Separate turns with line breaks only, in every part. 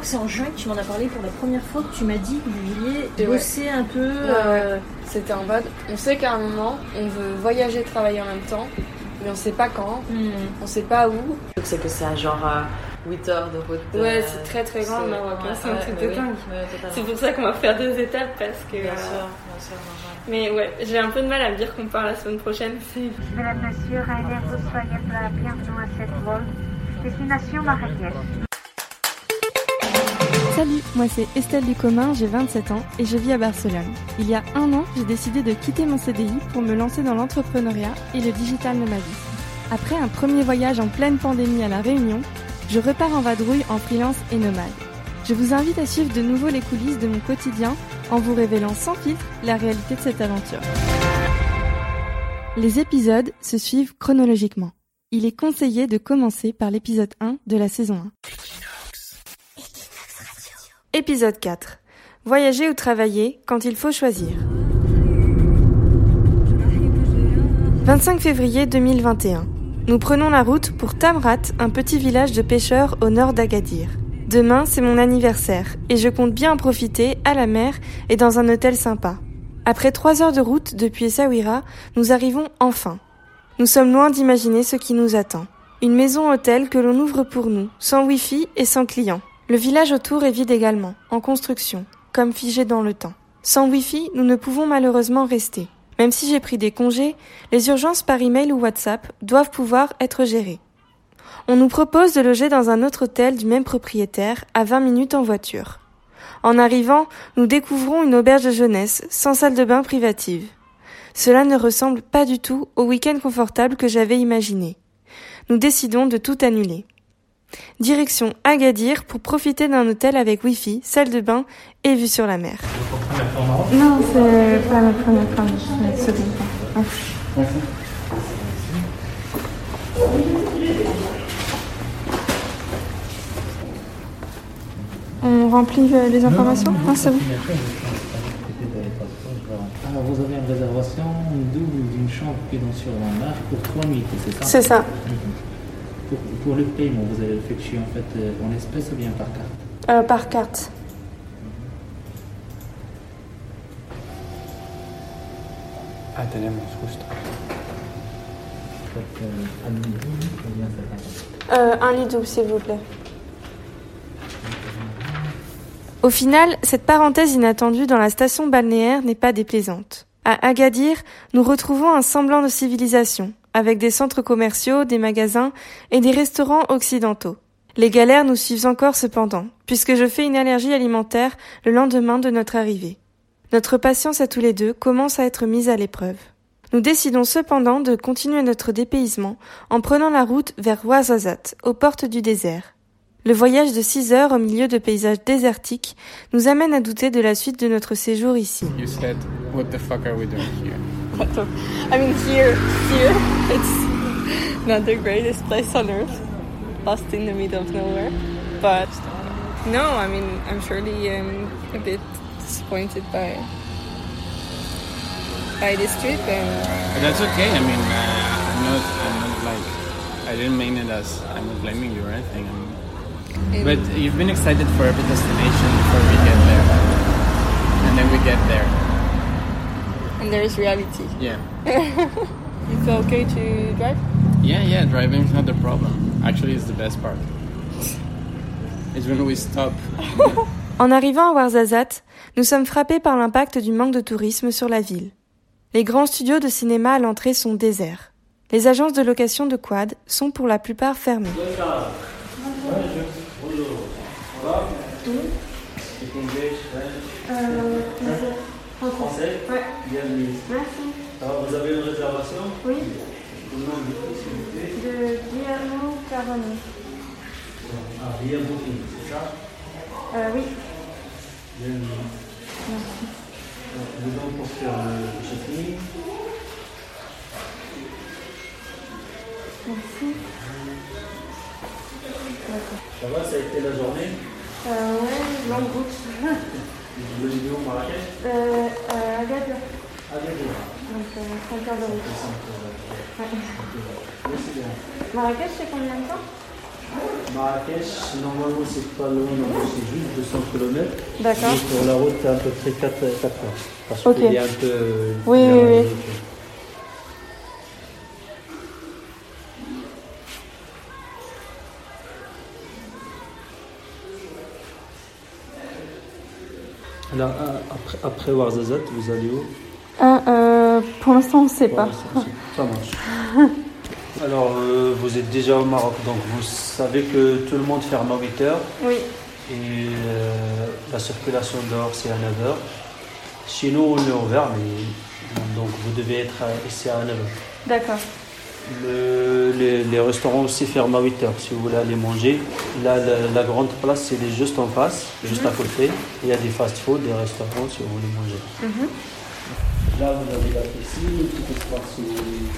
crois que c'est en juin que tu m'en as parlé pour la première fois que tu m'as dit que vous vouliez bosser un peu. euh,
C'était en mode, on sait qu'à un moment, on veut voyager, travailler en même temps, mais on sait pas quand,
hmm.
on sait pas où.
Donc c'est que c'est à genre 8 heures de route. euh,
Ouais, c'est très très grand hein, c'est un truc de dingue. C'est pour ça qu'on va faire deux étapes parce que.
Bien
euh,
sûr, bien sûr, normal.
Mais ouais, j'ai un peu de mal à me dire qu'on part la semaine prochaine. C'est
Mesdames, Messieurs, Rainer, soyez bienvenue à cette vol. Destination Marrakech.
Salut, moi c'est Estelle Ducommun, j'ai 27 ans et je vis à Barcelone. Il y a un an, j'ai décidé de quitter mon CDI pour me lancer dans l'entrepreneuriat et le digital nomadisme. Après un premier voyage en pleine pandémie à La Réunion, je repars en vadrouille en freelance et nomade. Je vous invite à suivre de nouveau les coulisses de mon quotidien en vous révélant sans filtre la réalité de cette aventure. Les épisodes se suivent chronologiquement. Il est conseillé de commencer par l'épisode 1 de la saison 1. Épisode 4. Voyager ou travailler quand il faut choisir. 25 février 2021. Nous prenons la route pour Tamrat, un petit village de pêcheurs au nord d'Agadir. Demain, c'est mon anniversaire et je compte bien en profiter à la mer et dans un hôtel sympa. Après trois heures de route depuis Essaouira, nous arrivons enfin. Nous sommes loin d'imaginer ce qui nous attend. Une maison-hôtel que l'on ouvre pour nous, sans wifi et sans clients. Le village autour est vide également, en construction, comme figé dans le temps. Sans wifi, nous ne pouvons malheureusement rester. Même si j'ai pris des congés, les urgences par email ou WhatsApp doivent pouvoir être gérées. On nous propose de loger dans un autre hôtel du même propriétaire, à 20 minutes en voiture. En arrivant, nous découvrons une auberge de jeunesse, sans salle de bain privative. Cela ne ressemble pas du tout au week-end confortable que j'avais imaginé. Nous décidons de tout annuler. Direction Agadir pour profiter d'un hôtel avec wifi, salle de bain et vue sur la mer. Non, c'est pas la première fois, c'est la seconde fois. On remplit euh, les informations Ah, c'est bon.
Ah, vous avez une réservation double d'une chambre qui est dans sur la mer pour 3 nuits, c'est ça
C'est ça.
Pour, pour le paiement, vous avez effectué en fait euh, en espèces ou bien par carte
Euh, par carte.
Ah, justo.
Peut-être euh,
Euh, un lit double, s'il vous plaît. Au final, cette parenthèse inattendue dans la station balnéaire n'est pas déplaisante. À Agadir, nous retrouvons un semblant de civilisation, avec des centres commerciaux, des magasins et des restaurants occidentaux. Les galères nous suivent encore cependant, puisque je fais une allergie alimentaire le lendemain de notre arrivée. Notre patience à tous les deux commence à être mise à l'épreuve. Nous décidons cependant de continuer notre dépaysement en prenant la route vers Ouarzazate, aux portes du désert. Le voyage de 6 heures au milieu de paysages désertiques nous amène à douter de la suite de notre séjour ici.
I mean, here, here, it's not the greatest place on earth, lost in the middle of nowhere. But no, I mean, I'm surely um, a bit disappointed by by this trip, and
that's okay. I mean, uh, I'm not, I'm not like, I didn't mean it as I'm not blaming you or anything. I'm, but you've been excited for every destination before we get there, and then we get there.
And there's reality.
Yeah,
You feel okay to drive?
yeah, yeah. Driving's not the problem. Actually, it's the best part. It's when we stop.
En arrivant à Ouarzazate, nous sommes frappés par l'impact du manque de tourisme sur la ville. Les grands studios de cinéma à l'entrée sont déserts. Les agences de location de quad sont pour la plupart fermées.
Français Bienvenue. Alors, vous avez une réservation
Oui,
Comment on dit, s'il vous plaît
de
Ah, via Booking, c'est ça?
Oui.
Bienvenue. Allons pour faire le check-in. Ça va, ça a été la journée?
Ouais, longue route.
Vous voulez où Marrakech?
Euh, à Agadir,
Agadir.
donc 5 heures de route. Marrakech, c'est combien de temps?
Marrakech, normalement, c'est pas loin, c'est juste 200 km.
D'accord.
Sur la route, c'est à peu près 4, 4 heures. Parce qu'il y a un peu.
Oui, oui, oui.
euh, après, après Ouarzazate, vous allez où?
Ah, euh, pour l'instant, on ne sait pas.
Ça, marche. Alors, euh, vous êtes déjà au Maroc, donc vous savez que tout le monde ferme à 8 heures
Oui.
et euh, la circulation dehors c'est à 9 heures. Chez nous, on est ouvert, mais donc vous devez être à- ici à 9 heures.
D'accord.
Le- les, les restaurants aussi ferment à 8 heures si vous voulez aller manger. Là, la, la grande place, c'est juste en face, juste à côté. Il y a des fast-food, des restaurants si vous voulez manger. Là, vous avez la piscine, tout espace où-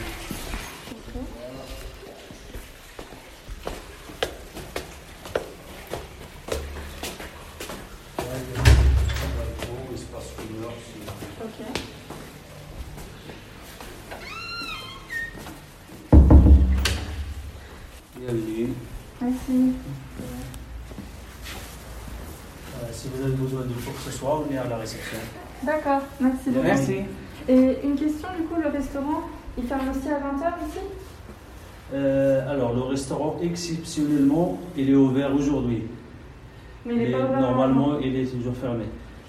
Bienvenue.
Merci.
Euh, si vous avez besoin de quoi que ce soit, on est à la réception.
D'accord, merci beaucoup.
Merci.
Et une question, du coup, le restaurant, il ferme aussi à 20h ici?
Euh, alors, le restaurant, exceptionnellement, il est ouvert aujourd'hui.
Mais il est
Mais
pas ouvert
normalement, il est toujours fermé.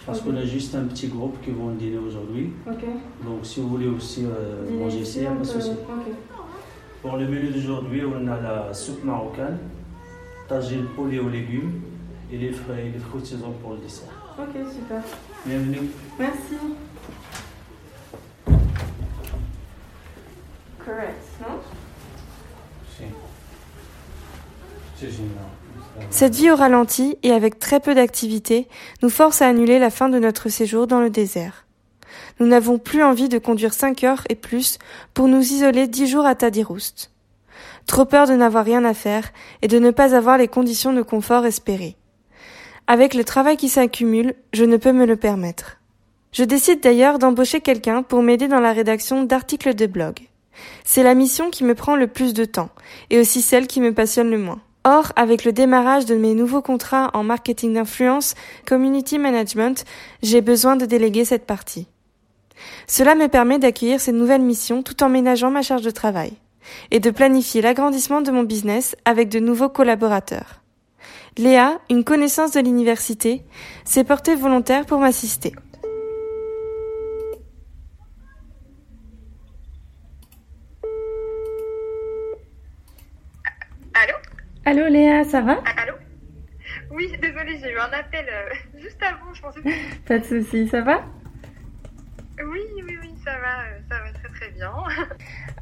Parce qu'on a juste un petit groupe qui vont dîner aujourd'hui. Donc, si vous voulez aussi euh, manger ici, il n'y a pas de souci. Pour le menu d'aujourd'hui, on a la soupe marocaine, tagine poulet aux légumes et les fruits, les fruits de saison pour le dessert.
Ok, super.
Bienvenue.
Merci. Correct, non
C'est génial.
Cette vie au ralenti et avec très peu d'activité nous force à annuler la fin de notre séjour dans le désert. Nous n'avons plus envie de conduire 5 heures et plus pour nous isoler 10 jours à Tadiroust. Trop peur de n'avoir rien à faire et de ne pas avoir les conditions de confort espérées. Avec le travail qui s'accumule, je ne peux me le permettre. Je décide d'ailleurs d'embaucher quelqu'un pour m'aider dans la rédaction d'articles de blog. C'est la mission qui me prend le plus de temps et aussi celle qui me passionne le moins. Or, avec le démarrage de mes nouveaux contrats en marketing d'influence, community management, j'ai besoin de déléguer cette partie. Cela me permet d'accueillir ces nouvelles missions tout en ménageant ma charge de travail et de planifier l'agrandissement de mon business avec de nouveaux collaborateurs. Léa, une connaissance de l'université, s'est portée volontaire pour m'assister.
Allô
Léa, ça va?
Allô? Oui, désolée, j'ai eu un appel euh, juste avant, je pensais.
Pas de soucis, ça va?
Oui, oui, oui, ça va, euh, ça va très très bien.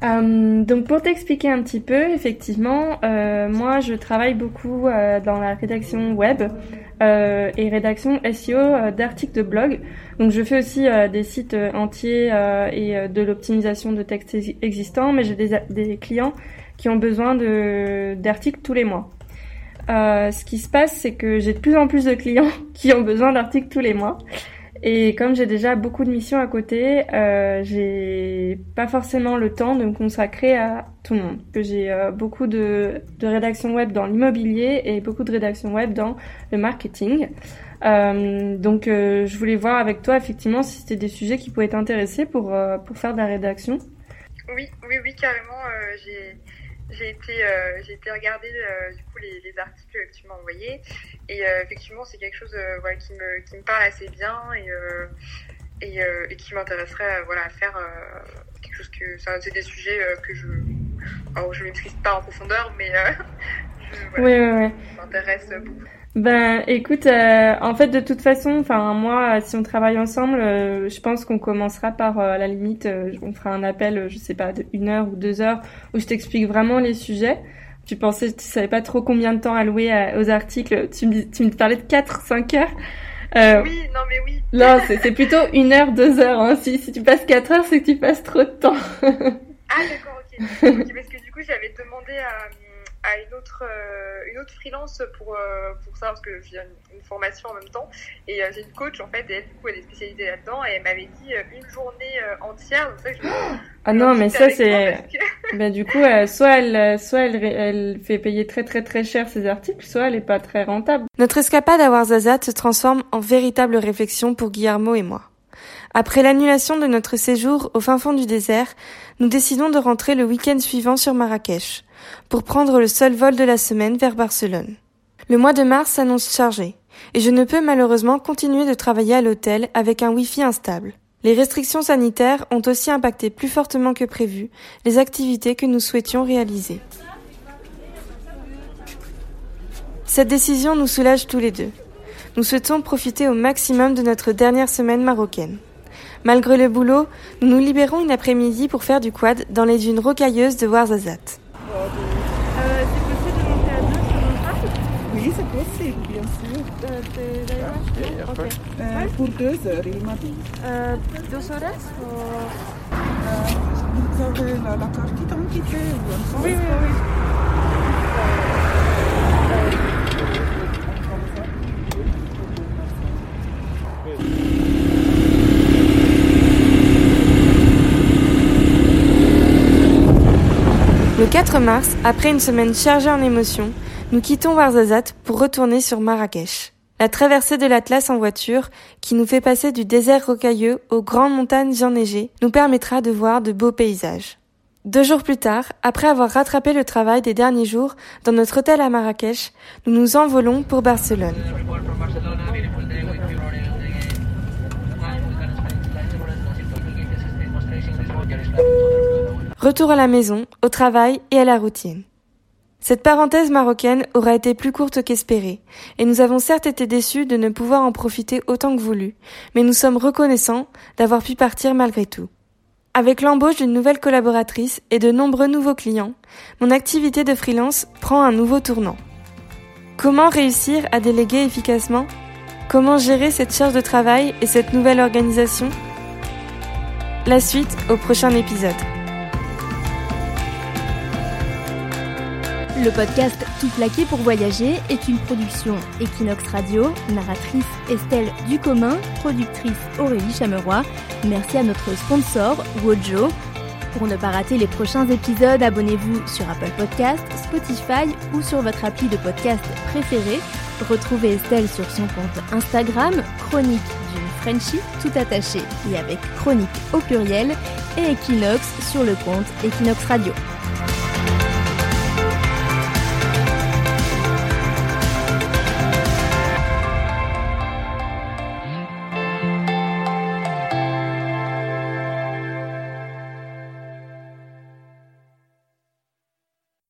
Euh, donc pour t'expliquer un petit peu, effectivement, euh, moi je travaille beaucoup dans la rédaction web et rédaction SEO d'articles de blog. Donc je fais aussi des sites entiers et de l'optimisation de textes ex- existants, mais j'ai des, des clients qui ont besoin d'articles tous les mois. Euh, ce qui se passe, c'est que j'ai de plus en plus de clients qui ont besoin d'articles tous les mois. Et comme j'ai déjà beaucoup de missions à côté, euh, j'ai pas forcément le temps de me consacrer à tout le monde. Que J'ai euh, beaucoup de, de rédaction web dans l'immobilier et beaucoup de rédaction web dans le marketing. Euh, donc je voulais voir avec toi effectivement si c'était des sujets qui pouvaient t'intéresser pour, pour faire de la rédaction.
Oui, oui, oui, carrément. J'ai été euh, j'ai été regarder euh, du coup les, les articles que tu m'as envoyés et euh, effectivement c'est quelque chose voilà, qui me qui me parle assez bien et et, et qui m'intéresserait voilà à faire quelque chose que ça c'est des sujets que je alors je maîtrise pas en profondeur mais je, voilà,
Oui, oui, oui.
ça m'intéresse beaucoup.
Ben, écoute, euh, en fait, de toute façon, enfin, moi, si on travaille ensemble, euh, je pense qu'on commencera par, euh, à la limite, euh, on fera un appel, je sais pas, de une heure ou deux heures, où je t'explique vraiment les sujets. Tu pensais, tu savais pas trop combien de temps allouer à- aux articles. Tu me, tu me parlais de 4, 5 heures. Euh,
Oui, non mais oui.
Non, c'est plutôt une heure, deux heures. Hein. Si, si tu passes quatre heures, c'est que tu passes trop de temps.
Ah d'accord, ok. Ok, Parce que du coup, j'avais demandé à, à une autre, euh, une autre freelance pour, euh, pour ça, parce que j'ai une, une formation en même temps. Et euh, j'ai une coach, en fait, et elle, du coup, elle est spécialisée là-dedans, et elle m'avait dit euh, une journée euh, entière. Donc ça, je
Ah non, mais ça c'est. Ben du coup, euh, soit elle, soit elle, elle fait payer très très très cher ses articles, soit elle est pas très rentable. Notre escapade à Ouarzazate se transforme en véritable réflexion pour Guillermo et moi. Après l'annulation de notre séjour au fin fond du désert, nous décidons de rentrer le week-end suivant sur Marrakech, pour prendre le seul vol de la semaine vers Barcelone. Le mois de mars s'annonce chargé, et je ne peux malheureusement continuer de travailler à l'hôtel avec un Wi-Fi instable. Les restrictions sanitaires ont aussi impacté plus fortement que prévu les activités que nous souhaitions réaliser. Cette décision nous soulage tous les deux. Nous souhaitons profiter au maximum de notre dernière semaine marocaine. Malgré le boulot, nous nous libérons une après-midi pour faire du quad dans les dunes rocailleuses de Ouarzazate.
Oui, c'est possible, bien sûr. Euh, pour deux heures, il m'a dit.
deux horas
Vous avez la, la carte d'identité ou un
Oui, oui,
oui.
4 mars, après une semaine chargée en émotions, nous quittons Ouarzazate pour retourner sur Marrakech. La traversée de l'Atlas en voiture, qui nous fait passer du désert rocailleux aux grandes montagnes enneigées, nous permettra de voir de beaux paysages. Deux jours plus tard, après avoir rattrapé le travail des derniers jours dans notre hôtel à Marrakech, nous nous envolons pour Barcelone. Retour à la maison, au travail et à la routine. Cette parenthèse marocaine aura été plus courte qu'espérée, et nous avons certes été déçus de ne pouvoir en profiter autant que voulu, mais nous sommes reconnaissants d'avoir pu partir malgré tout. Avec l'embauche d'une nouvelle collaboratrice et de nombreux nouveaux clients, mon activité de freelance prend un nouveau tournant. Comment réussir à déléguer efficacement? Comment gérer cette charge de travail et cette nouvelle organisation? La suite au prochain épisode.
Le podcast Tout plaqué pour voyager est une production Equinox Radio, narratrice Estelle Ducommun, productrice Aurélie Chameroy. Merci à notre sponsor Wojo. Pour ne pas rater les prochains épisodes, abonnez-vous sur Apple Podcast, Spotify ou sur votre appli de podcast préféré. Retrouvez Estelle sur son compte Instagram, Chronique d'une Frenchie, tout attaché et avec chronique au pluriel, et Equinox sur le compte Equinox Radio.